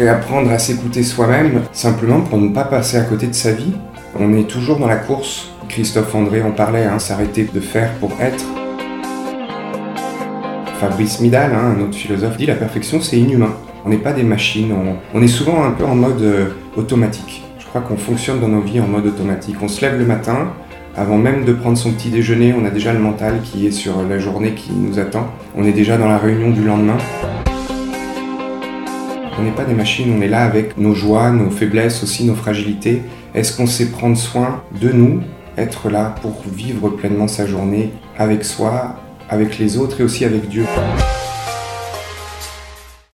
réapprendre à s'écouter soi-même, simplement pour ne pas passer à côté de sa vie. On est toujours dans la course. Christophe André en parlait, hein, s'arrêter de faire pour être. Fabrice Midal, hein, un autre philosophe, dit la perfection c'est inhumain. On n'est pas des machines, on, est souvent un peu en mode euh, automatique. Je crois qu'on fonctionne dans nos vies en mode automatique. On se lève le matin, avant même de prendre son petit déjeuner, on a déjà le mental qui est sur la journée qui nous attend. On est déjà dans la réunion du lendemain. On n'est pas des machines, on est là avec nos joies, nos faiblesses, aussi nos fragilités. Est-ce qu'on sait prendre soin de nous, être là pour vivre pleinement sa journée avec soi, avec les autres et aussi avec Dieu?